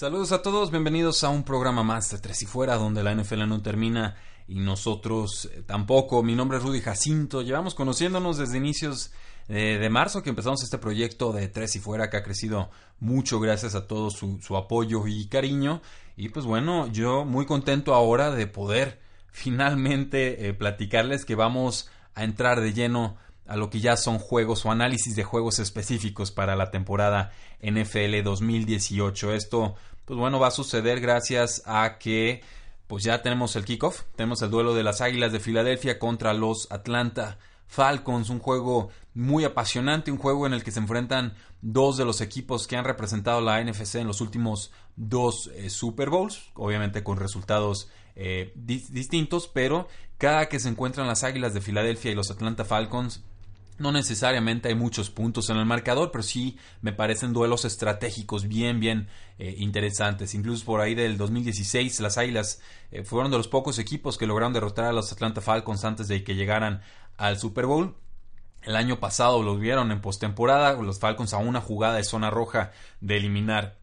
Saludos a todos, bienvenidos a un programa más de Tres y Fuera, donde la NFL no termina y nosotros eh, tampoco. Mi nombre es Rudy Jacinto, llevamos conociéndonos desde inicios eh, de marzo que empezamos este proyecto de Tres y Fuera, que ha crecido mucho gracias a todo su, apoyo y cariño. Y pues bueno, yo muy contento ahora de poder finalmente eh, platicarles que vamos a entrar de lleno a lo que ya son juegos o análisis de juegos específicos para la temporada NFL 2018. Esto, pues bueno, va a suceder gracias a que pues ya tenemos el kickoff, tenemos el duelo de las Águilas de Filadelfia contra los Atlanta Falcons, un juego muy apasionante, un juego en el que se enfrentan dos de los equipos que han representado la NFC en los últimos dos eh, Super Bowls, obviamente con resultados eh, distintos, pero cada que se encuentran las Águilas de Filadelfia y los Atlanta Falcons, no necesariamente hay muchos puntos en el marcador, pero sí me parecen duelos estratégicos bien, bien eh, interesantes. Incluso por ahí del 2016, las Águilas eh, fueron de los pocos equipos que lograron derrotar a los Atlanta Falcons antes de que llegaran al Super Bowl. El año pasado lo vieron en postemporada, los Falcons a una jugada de zona roja de eliminar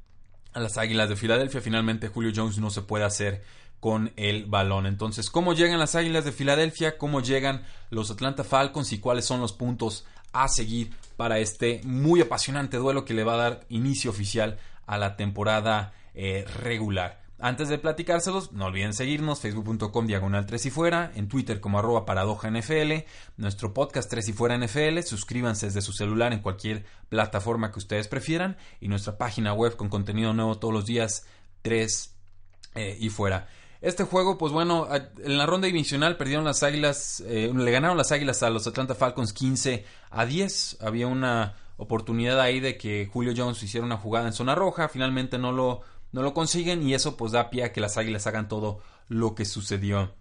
a las Águilas de Filadelfia. Finalmente Julio Jones no se puede hacer con el balón. Entonces, ¿cómo llegan las Águilas de Filadelfia? ¿Cómo llegan los Atlanta Falcons? ¿Y cuáles son los puntos a seguir para este muy apasionante duelo que le va a dar inicio oficial a la temporada eh, regular? Antes de platicárselos, no olviden seguirnos, facebook.com diagonal 3 y fuera, en Twitter como arroba paradoja NFL, nuestro podcast 3 y fuera NFL, suscríbanse desde su celular en cualquier plataforma que ustedes prefieran y nuestra página web con contenido nuevo todos los días 3 eh, y fuera. Este juego, pues bueno, en la ronda divisional perdieron las Águilas, eh, le ganaron las Águilas a los Atlanta Falcons 15 a 10. Había una oportunidad ahí de que Julio Jones hiciera una jugada en zona roja, finalmente no lo, no lo consiguen y eso pues da pie a que las Águilas hagan todo lo que sucedió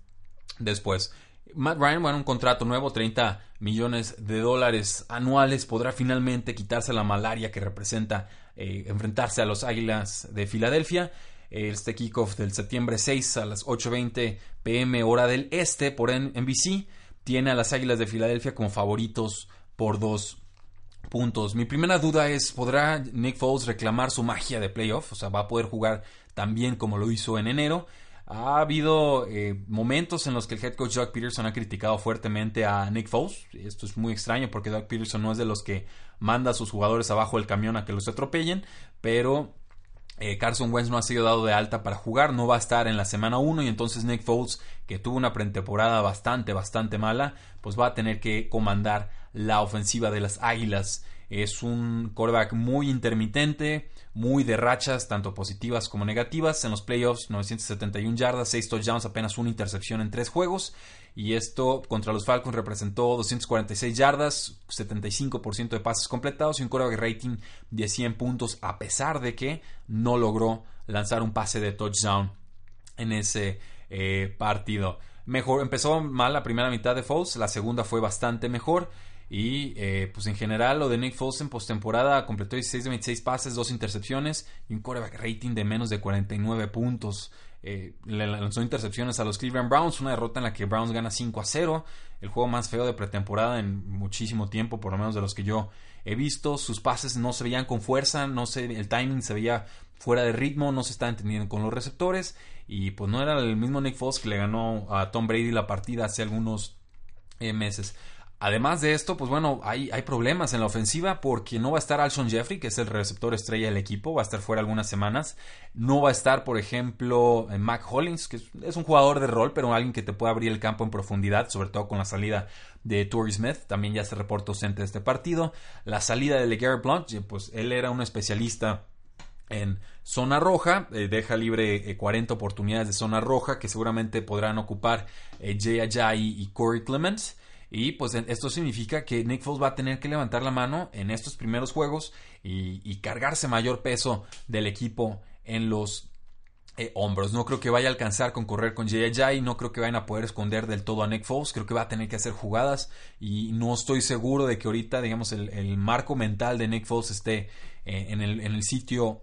después. Matt Ryan, bueno, un contrato nuevo, 30 millones de dólares anuales, podrá finalmente quitarse la malaria que representa eh, enfrentarse a los Águilas de Filadelfia este kickoff del septiembre 6 a las 8.20 pm hora del este por NBC tiene a las Águilas de Filadelfia como favoritos por dos puntos. Mi primera duda es, ¿podrá Nick Foles reclamar su magia de playoff? O sea, ¿va a poder jugar tan bien como lo hizo en enero? Ha habido eh, momentos en los que el head coach Doug Peterson ha criticado fuertemente a Nick Foles. Esto es muy extraño porque Doug Peterson no es de los que manda a sus jugadores abajo del camión a que los atropellen, pero eh, Carson Wentz no ha sido dado de alta para jugar, no va a estar en la semana 1 y entonces Nick Foles, que tuvo una pretemporada bastante, bastante mala, pues va a tener que comandar la ofensiva de las Águilas. Es un quarterback muy intermitente, muy de rachas, tanto positivas como negativas. En los playoffs, 971 yardas, 6 touchdowns, apenas una intercepción en 3 juegos. Y esto contra los Falcons representó 246 yardas, 75% de pases completados y un quarterback rating de 100 puntos, a pesar de que no logró lanzar un pase de touchdown en ese eh, partido. Mejor, empezó mal la primera mitad de Foles, la segunda fue bastante mejor. Y eh, pues en general lo de Nick Foles en postemporada completó 16 de 26 pases, dos intercepciones y un quarterback rating de menos de 49 puntos. Eh, le lanzó intercepciones a los Cleveland Browns, una derrota en la que Browns gana 5 a 0, el juego más feo de pretemporada en muchísimo tiempo, por lo menos de los que yo he visto. Sus pases no se veían con fuerza, no se, el timing se veía fuera de ritmo, no se estaba entendiendo con los receptores y pues no era el mismo Nick Foles que le ganó a Tom Brady la partida hace algunos eh, meses. Además de esto, pues bueno, hay, hay, problemas en la ofensiva porque no va a estar Alshon Jeffrey, que es el receptor estrella del equipo, va a estar fuera algunas semanas. No va a estar, por ejemplo, eh, Mac Hollins, que es un jugador de rol, pero alguien que te puede abrir el campo en profundidad, sobre todo con la salida de Torrey Smith, también ya se reporta ausente de este partido. La salida de LeGarrette Blunt, pues él era un especialista en zona roja, eh, deja libre 40 eh, oportunidades de zona roja que seguramente podrán ocupar Jay Ajayi y Corey Clements. Y pues esto significa que Nick Foles va a tener que levantar la mano en estos primeros juegos y, cargarse mayor peso del equipo en los eh, hombros. No creo que vaya a alcanzar con correr con Jay no creo que vayan a poder esconder del todo a Nick Foles, creo que va a tener que hacer jugadas y no estoy seguro de que ahorita, digamos, el, marco mental de Nick Foles esté eh, en, el, en el sitio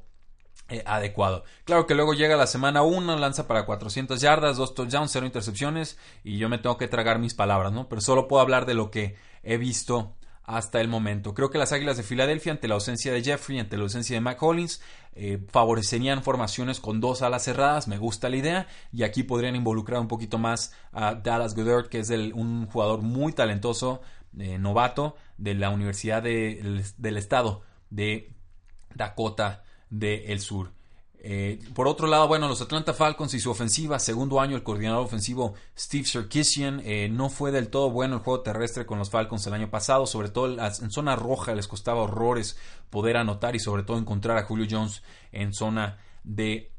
eh, adecuado. Claro que luego llega la semana 1, lanza para 400 yardas, 2 touchdowns, 0 intercepciones y yo me tengo que tragar mis palabras, ¿no? Pero solo puedo hablar de lo que he visto hasta el momento. Creo que las Águilas de Filadelfia, ante la ausencia de Jeffrey, ante la ausencia de Mac Hollins, eh, favorecerían formaciones con dos alas cerradas. Me gusta la idea. Y aquí podrían involucrar un poquito más a Dallas Goddard, que es un jugador muy talentoso, eh, novato, de la Universidad del Estado de Dakota del Sur. Eh, por otro lado, bueno, los Atlanta Falcons y su ofensiva, segundo año el coordinador ofensivo Steve Sarkisian, eh, no fue del todo bueno el juego terrestre con los Falcons el año pasado, sobre todo en zona roja les costaba horrores poder anotar y sobre todo encontrar a Julio Jones en zona de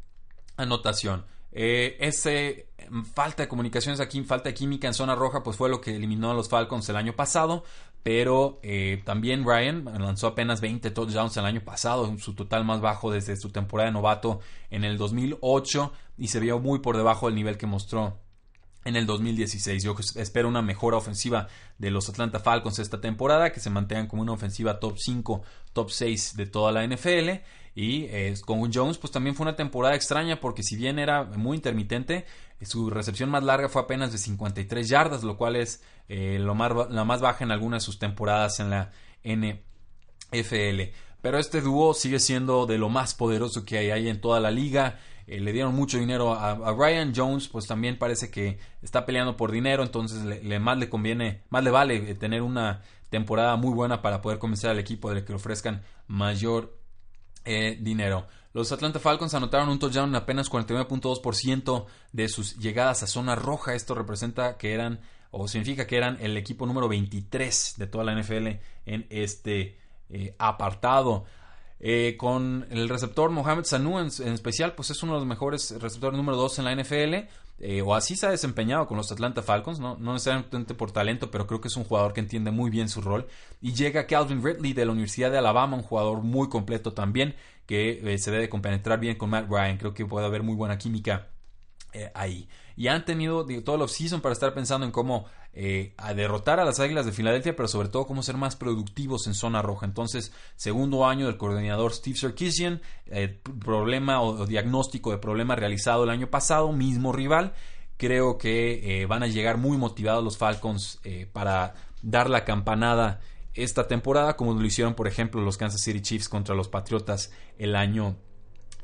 anotación. Eh, ese mm, falta de comunicaciones aquí, falta de química en zona roja, pues fue lo que eliminó a los Falcons el año pasado. Pero eh, también Ryan lanzó apenas 20 touchdowns el año pasado, su total más bajo desde su temporada de novato en el 2008 y se vio muy por debajo del nivel que mostró en el 2016. Yo espero una mejora ofensiva de los Atlanta Falcons esta temporada, que se mantengan como una ofensiva top 5, top 6 de toda la NFL. Y eh, con Jones, pues también fue una temporada extraña porque si bien era muy intermitente, su recepción más larga fue apenas de 53 yardas, lo cual es eh, lo más, la más baja en algunas de sus temporadas en la NFL. Pero este dúo sigue siendo de lo más poderoso que hay en toda la liga. Eh, le dieron mucho dinero a, Ryan Jones, pues también parece que está peleando por dinero, entonces le, más le conviene, más le vale tener una temporada muy buena para poder convencer al equipo de que le ofrezcan mayor eh, dinero. Los Atlanta Falcons anotaron un touchdown en apenas 49.2% de sus llegadas a zona roja. Esto representa que eran, o significa que eran el equipo número 23 de toda la NFL en este eh, apartado. Eh, con el receptor Mohamed Sanu en, especial, pues es uno de los mejores receptores número 2 en la NFL. Eh, o así se ha desempeñado con los Atlanta Falcons, ¿no? no necesariamente por talento, pero creo que es un jugador que entiende muy bien su rol. Y llega Calvin Ridley de la Universidad de Alabama, un jugador muy completo también, que eh, se debe compenetrar bien con Matt Ryan. Creo que puede haber muy buena química eh, ahí. Y han tenido todo el off-season para estar pensando en cómo eh, derrotar a las Águilas de Filadelfia, pero sobre todo cómo ser más productivos en zona roja. Entonces, segundo año del coordinador Steve Sarkisian, problema o, diagnóstico de problema realizado el año pasado, mismo rival. Creo que van a llegar muy motivados los Falcons para dar la campanada esta temporada, como lo hicieron, por ejemplo, los Kansas City Chiefs contra los Patriotas el año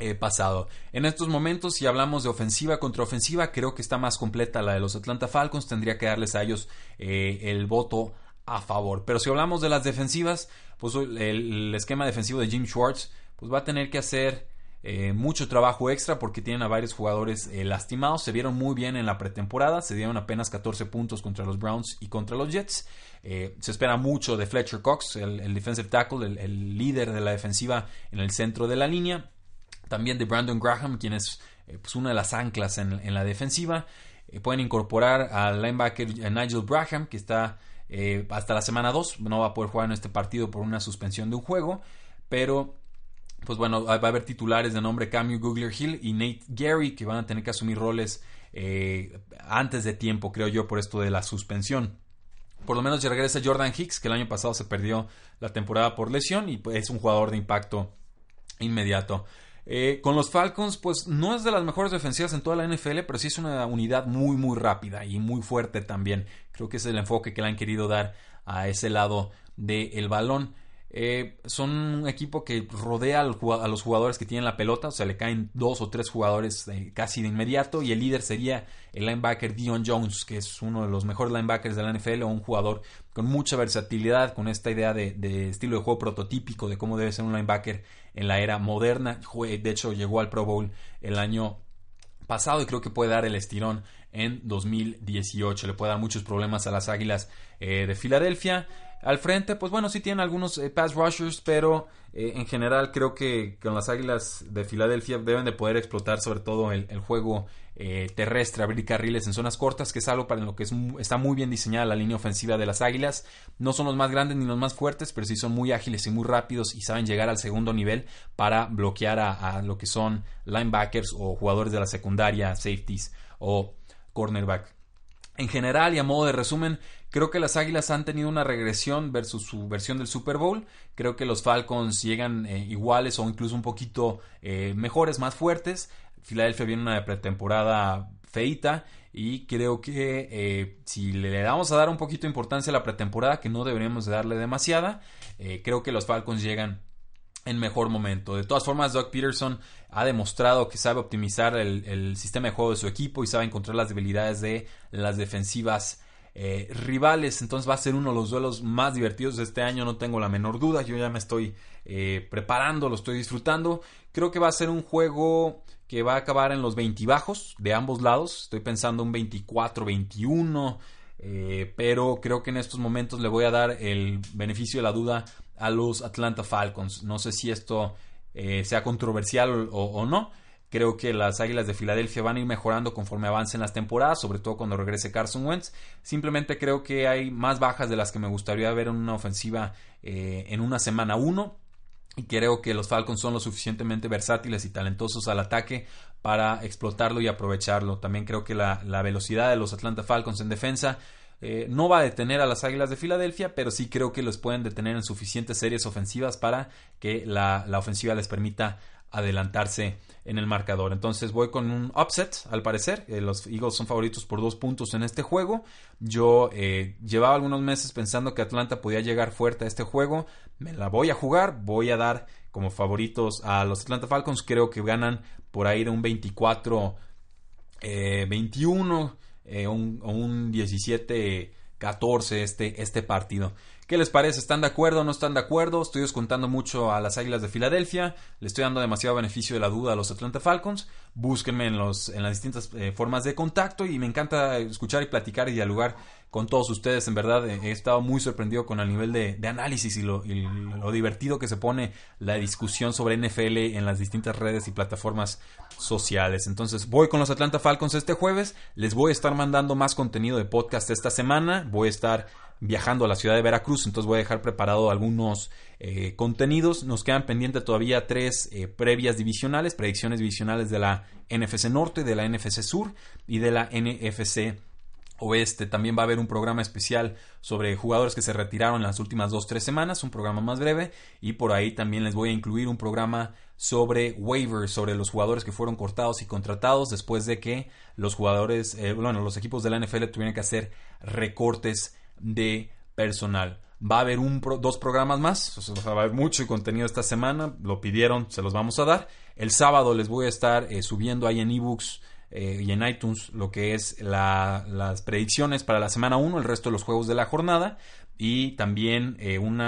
eh, pasado. En estos momentos, si hablamos de ofensiva contra ofensiva, creo que está más completa la de los Atlanta Falcons. Tendría que darles a ellos eh, el voto a favor. Pero si hablamos de las defensivas, pues el, esquema defensivo de Jim Schwartz, pues va a tener que hacer eh, mucho trabajo extra porque tienen a varios jugadores lastimados. Se vieron muy bien en la pretemporada, se dieron apenas 14 puntos contra los Browns y contra los Jets. Eh, se espera mucho de Fletcher Cox, el, defensive tackle, el, líder de la defensiva en el centro de la línea. También de Brandon Graham, quien es eh, pues una de las anclas en, la defensiva. Eh, pueden incorporar al linebacker Nigel Braham, que está hasta la semana 2. No va a poder jugar en este partido por una suspensión de un juego. Pero pues bueno, va a haber titulares de nombre Camus Googler Hill y Nate Gary que van a tener que asumir roles antes de tiempo, creo yo, por esto de la suspensión. Por lo menos ya regresa Jordan Hicks, que el año pasado se perdió la temporada por lesión y pues, es un jugador de impacto inmediato. Eh, con los Falcons, pues no es de las mejores defensivas en toda la NFL, pero sí es una unidad muy, muy rápida y muy fuerte también. Creo que es el enfoque que le han querido dar a ese lado del balón. Eh, son un equipo que rodea a los jugadores que tienen la pelota, o sea, le caen dos o tres jugadores casi de inmediato y el líder sería el linebacker Dion Jones, que es uno de los mejores linebackers de la NFL o un jugador con mucha versatilidad, con esta idea de, estilo de juego prototípico de cómo debe ser un linebacker en la era moderna. De hecho, llegó al Pro Bowl el año pasado y creo que puede dar el estirón en 2018. Le puede dar muchos problemas a las Águilas eh, de Filadelfia. Al frente, pues bueno, sí tienen algunos eh, pass rushers, pero eh, en general creo que con las Águilas de Filadelfia deben de poder explotar sobre todo el, juego eh, terrestre, abrir carriles en zonas cortas, que es algo para lo que está muy bien diseñada la línea ofensiva de las Águilas. No son los más grandes ni los más fuertes, pero sí son muy ágiles y muy rápidos y saben llegar al segundo nivel para bloquear a lo que son linebackers o jugadores de la secundaria, safeties o cornerback. En general y a modo de resumen, creo que las Águilas han tenido una regresión versus su versión del Super Bowl. Creo que los Falcons llegan eh, iguales o incluso un poquito eh, mejores, más fuertes. Filadelfia viene una pretemporada feita y creo que eh, si le damos a dar un poquito de importancia a la pretemporada, que no deberíamos de darle demasiada, creo que los Falcons llegan en mejor momento. De todas formas, Doug Peterson ha demostrado que sabe optimizar el, sistema de juego de su equipo y sabe encontrar las debilidades de las defensivas eh, rivales. Entonces va a ser uno de los duelos más divertidos de este año, no tengo la menor duda. Yo ya me estoy eh, preparando, lo estoy disfrutando. Creo que va a ser un juego que va a acabar en los 20 bajos de ambos lados. Estoy pensando un 24-21. Eh, pero creo que en estos momentos le voy a dar el beneficio de la duda a los Atlanta Falcons. No sé si esto eh, sea controversial o, no. Creo que las Águilas de Filadelfia van a ir mejorando conforme avancen las temporadas, sobre todo cuando regrese Carson Wentz. Simplemente creo que hay más bajas de las que me gustaría ver en una ofensiva eh, en una semana 1. Y creo que los Falcons son lo suficientemente versátiles y talentosos al ataque para explotarlo y aprovecharlo. También creo que la, la velocidad de los Atlanta Falcons en defensa eh, no va a detener a las Águilas de Filadelfia, pero sí creo que los pueden detener en suficientes series ofensivas para que la, ofensiva les permita adelantarse en el marcador. Entonces voy con un upset, al parecer. Eh, los Eagles son favoritos por dos puntos en este juego. Yo eh, llevaba algunos meses pensando que Atlanta podía llegar fuerte a este juego. Me la voy a jugar. Voy a dar como favoritos a los Atlanta Falcons. Creo que ganan por ahí de un 24-21 eh, un, un 17-14 este, este partido. ¿Qué les parece? ¿Están de acuerdo o no están de acuerdo? Estoy descontando mucho a las Águilas de Filadelfia. Le estoy dando demasiado beneficio de la duda a los Atlanta Falcons. Búsquenme en, los, en las distintas eh, formas de contacto y me encanta escuchar y platicar y dialogar con todos ustedes. En verdad, eh, he estado muy sorprendido con el nivel de, análisis y lo, divertido que se pone la discusión sobre NFL en las distintas redes y plataformas sociales. Entonces, voy con los Atlanta Falcons este jueves. Les voy a estar mandando más contenido de podcast esta semana. Voy a estar viajando a la ciudad de Veracruz, entonces voy a dejar preparado algunos eh, contenidos. Nos quedan pendientes todavía tres eh, previas divisionales, predicciones divisionales de la NFC Norte, de la NFC Sur y de la NFC Oeste. También va a haber un programa especial sobre jugadores que se retiraron en las últimas dos, tres semanas, un programa más breve. Y por ahí también les voy a incluir un programa sobre waivers, sobre los jugadores que fueron cortados y contratados después de que los jugadores, eh, bueno, los equipos de la NFL tuvieran que hacer recortes de personal. Va a haber un dos programas más, va a haber mucho contenido esta semana, lo pidieron, se los vamos a dar. El sábado les voy a estar eh, subiendo ahí en ebooks eh, y en iTunes lo que es las predicciones para la semana 1, el resto de los juegos de la jornada y también eh, un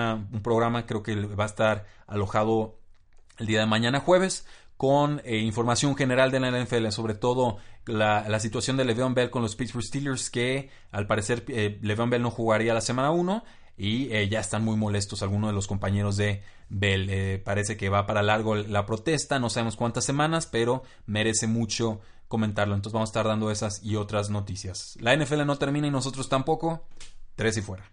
programa creo que va a estar alojado el día de mañana jueves con eh, información general de la NFL, sobre todo la, situación de Le'Veon Bell con los Pittsburgh Steelers, que al parecer Le'Veon Bell no jugaría la semana 1 y ya están muy molestos algunos de los compañeros de Bell. parece que va para largo la protesta, no sabemos cuántas semanas, pero merece mucho comentarlo. Entonces vamos a estar dando esas y otras noticias. La NFL no termina y nosotros tampoco. Tres y fuera.